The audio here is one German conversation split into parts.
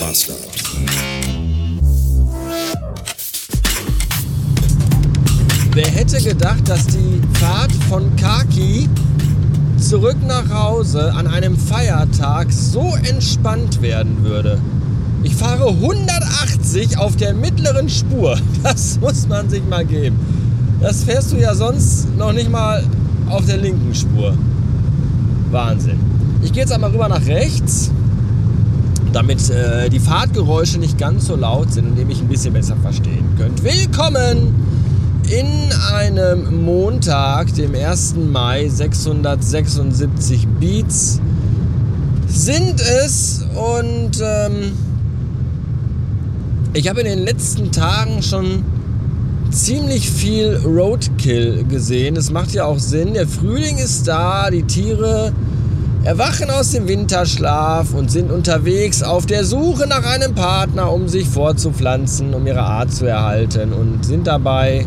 Bastard. Wer hätte gedacht, dass die Fahrt von Kaki zurück nach Hause an einem Feiertag so entspannt werden würde? Ich fahre 180 auf der mittleren Spur. Das muss man sich mal geben. Das fährst du ja sonst noch nicht mal auf der linken Spur. Wahnsinn. Ich gehe jetzt einmal rüber nach rechts, damit äh, die Fahrtgeräusche nicht ganz so laut sind und ihr mich ein bisschen besser verstehen könnt. Willkommen in einem Montag, dem 1. Mai, 676 Beats sind es und ähm, ich habe in den letzten Tagen schon ziemlich viel Roadkill gesehen. Es macht ja auch Sinn. Der Frühling ist da, die Tiere erwachen aus dem Winterschlaf und sind unterwegs auf der Suche nach einem Partner, um sich fortzupflanzen, um ihre Art zu erhalten und sind dabei,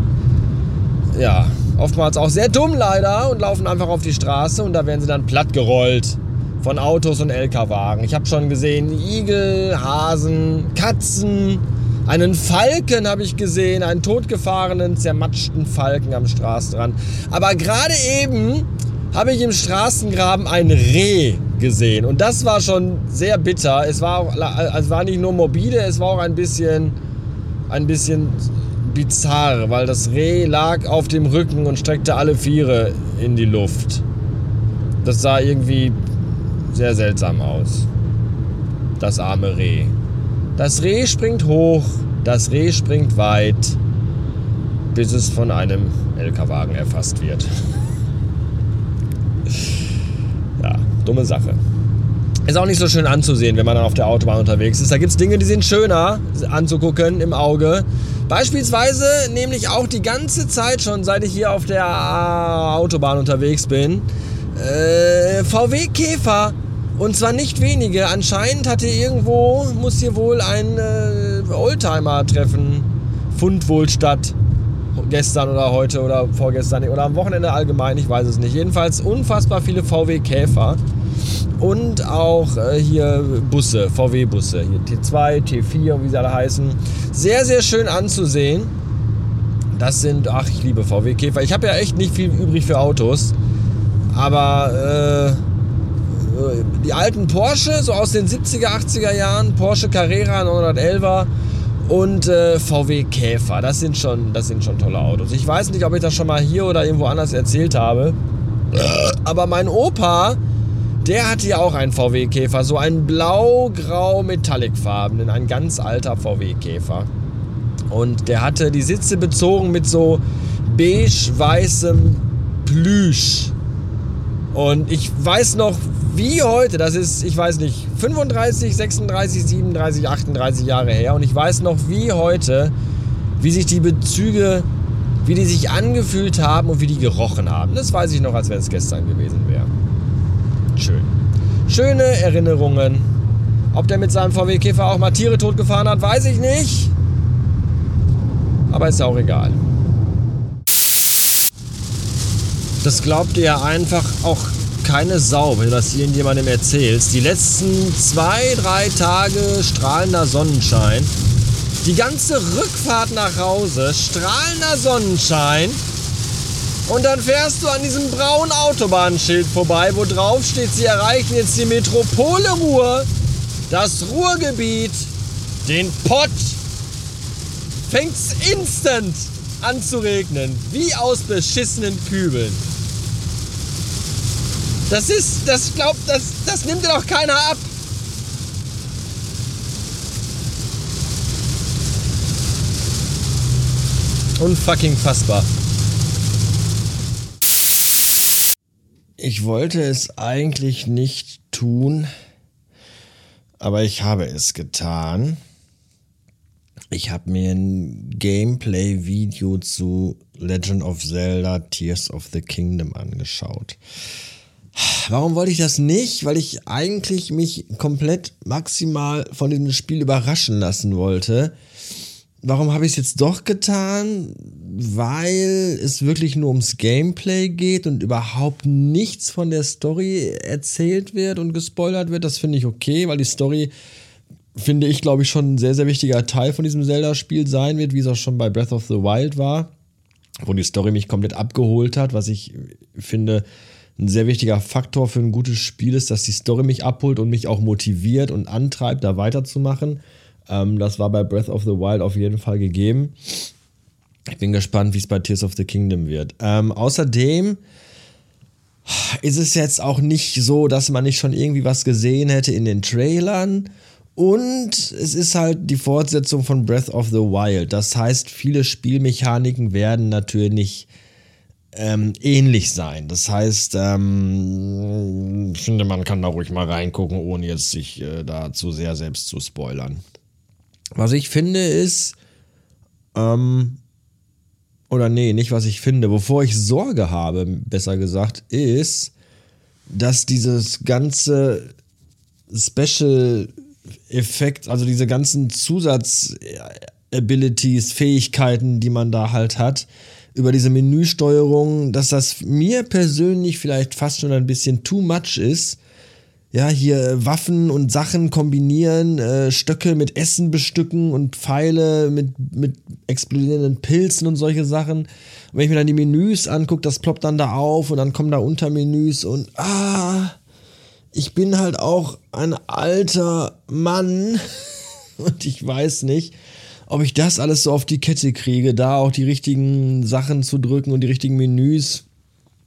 ja, oftmals auch sehr dumm leider und laufen einfach auf die Straße und da werden sie dann plattgerollt von Autos und LKW-Wagen. Ich habe schon gesehen, Igel, Hasen, Katzen, einen Falken habe ich gesehen, einen totgefahrenen, zermatschten Falken am Straßenrand. Aber gerade eben habe ich im Straßengraben ein Reh gesehen. Und das war schon sehr bitter. Es war, auch, es war nicht nur morbide, es war auch ein bisschen, ein bisschen bizarr, weil das Reh lag auf dem Rücken und streckte alle Viere in die Luft. Das sah irgendwie sehr seltsam aus. Das arme Reh. Das Reh springt hoch, das Reh springt weit, bis es von einem LKW-Wagen erfasst wird. ja, dumme Sache. Ist auch nicht so schön anzusehen, wenn man dann auf der Autobahn unterwegs ist. Da gibt es Dinge, die sind schöner anzugucken im Auge. Beispielsweise nämlich auch die ganze Zeit schon, seit ich hier auf der Autobahn unterwegs bin, äh, VW Käfer und zwar nicht wenige. Anscheinend hatte irgendwo, muss hier wohl ein äh, Oldtimer-Treffen, Fund wohl statt. Gestern oder heute oder vorgestern oder am Wochenende allgemein, ich weiß es nicht. Jedenfalls unfassbar viele VW-Käfer und auch äh, hier Busse, VW-Busse. Hier T2, T4, wie sie alle heißen. Sehr, sehr schön anzusehen. Das sind, ach, ich liebe VW-Käfer. Ich habe ja echt nicht viel übrig für Autos. Aber äh, die alten Porsche, so aus den 70er, 80er Jahren, Porsche Carrera 911er und äh, VW Käfer. Das sind, schon, das sind schon tolle Autos. Ich weiß nicht, ob ich das schon mal hier oder irgendwo anders erzählt habe. Aber mein Opa, der hatte ja auch einen VW Käfer, so einen blau-grau metallicfarbenen, ein ganz alter VW Käfer. Und der hatte die Sitze bezogen mit so beige-weißem Plüsch. Und ich weiß noch, wie heute, das ist, ich weiß nicht, 35, 36, 37, 38 Jahre her. Und ich weiß noch wie heute, wie sich die Bezüge, wie die sich angefühlt haben und wie die gerochen haben. Das weiß ich noch, als wenn es gestern gewesen wäre. Schön. Schöne Erinnerungen. Ob der mit seinem VW-Käfer auch mal Tiere totgefahren hat, weiß ich nicht. Aber ist ja auch egal. Das glaubt ihr einfach auch keine Sau, wenn du das irgendjemandem erzählst. Die letzten zwei, drei Tage strahlender Sonnenschein. Die ganze Rückfahrt nach Hause, strahlender Sonnenschein. Und dann fährst du an diesem braunen Autobahnschild vorbei, wo drauf steht, sie erreichen jetzt die Metropole Ruhr, das Ruhrgebiet, den Pott. Fängt's instant an zu regnen, wie aus beschissenen Kübeln. Das ist, das glaubt, das, das nimmt dir doch keiner ab. Unfucking fassbar. Ich wollte es eigentlich nicht tun, aber ich habe es getan. Ich habe mir ein Gameplay-Video zu Legend of Zelda Tears of the Kingdom angeschaut. Warum wollte ich das nicht? Weil ich eigentlich mich komplett maximal von diesem Spiel überraschen lassen wollte. Warum habe ich es jetzt doch getan? Weil es wirklich nur ums Gameplay geht und überhaupt nichts von der Story erzählt wird und gespoilert wird. Das finde ich okay, weil die Story finde ich, glaube ich, schon ein sehr, sehr wichtiger Teil von diesem Zelda-Spiel sein wird, wie es auch schon bei Breath of the Wild war, wo die Story mich komplett abgeholt hat, was ich finde ein sehr wichtiger Faktor für ein gutes Spiel ist, dass die Story mich abholt und mich auch motiviert und antreibt, da weiterzumachen. Ähm, das war bei Breath of the Wild auf jeden Fall gegeben. Ich bin gespannt, wie es bei Tears of the Kingdom wird. Ähm, außerdem ist es jetzt auch nicht so, dass man nicht schon irgendwie was gesehen hätte in den Trailern. Und es ist halt die Fortsetzung von Breath of the Wild. Das heißt, viele Spielmechaniken werden natürlich ähm, ähnlich sein. Das heißt, ähm, ich finde, man kann da ruhig mal reingucken, ohne jetzt sich äh, da zu sehr selbst zu spoilern. Was ich finde ist, ähm, oder nee, nicht was ich finde, wovor ich Sorge habe, besser gesagt, ist, dass dieses ganze Special Effekt, also diese ganzen Zusatz-Abilities, Fähigkeiten, die man da halt hat, über diese Menüsteuerung, dass das mir persönlich vielleicht fast schon ein bisschen too much ist, ja, hier Waffen und Sachen kombinieren, äh, Stöcke mit Essen bestücken und Pfeile mit, mit explodierenden Pilzen und solche Sachen. Und wenn ich mir dann die Menüs angucke, das ploppt dann da auf und dann kommen da Untermenüs und ah, ich bin halt auch ein alter Mann und ich weiß nicht, ob ich das alles so auf die Kette kriege, da auch die richtigen Sachen zu drücken und die richtigen Menüs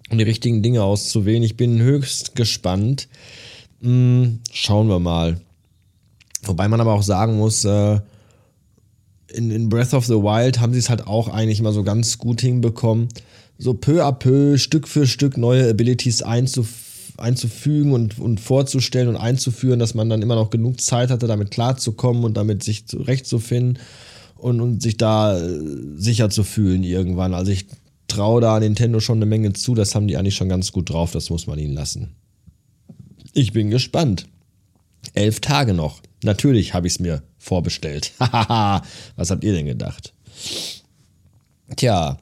und die richtigen Dinge auszuwählen. Ich bin höchst gespannt. Hm, schauen wir mal. Wobei man aber auch sagen muss, äh, in, in, Breath of the Wild haben sie es halt auch eigentlich mal so ganz gut hinbekommen, so peu à peu, Stück für Stück neue Abilities einzuf einzufügen und, und vorzustellen und einzuführen, dass man dann immer noch genug Zeit hatte, damit klarzukommen und damit sich zurechtzufinden und, und sich da äh, sicher zu fühlen irgendwann. Also ich traue da Nintendo schon eine Menge zu, das haben die eigentlich schon ganz gut drauf, das muss man ihnen lassen. Ich bin gespannt. Elf Tage noch. Natürlich habe ich es mir vorbestellt. Was habt ihr denn gedacht? Tja,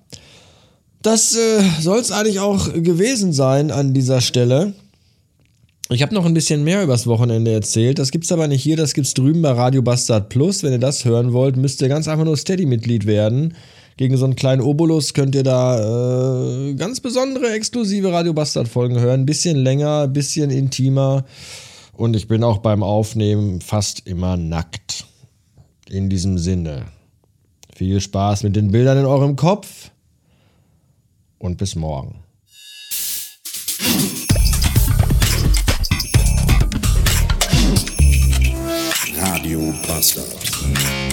das äh, soll es eigentlich auch gewesen sein an dieser Stelle. Ich habe noch ein bisschen mehr übers Wochenende erzählt. Das gibt's aber nicht hier, das gibt's drüben bei Radio Bastard Plus. Wenn ihr das hören wollt, müsst ihr ganz einfach nur Steady-Mitglied werden. Gegen so einen kleinen Obolus könnt ihr da äh, ganz besondere exklusive Radio Bastard Folgen hören. Ein bisschen länger, ein bisschen intimer. Und ich bin auch beim Aufnehmen fast immer nackt. In diesem Sinne. Viel Spaß mit den Bildern in eurem Kopf. Und bis morgen. Radio Bastard.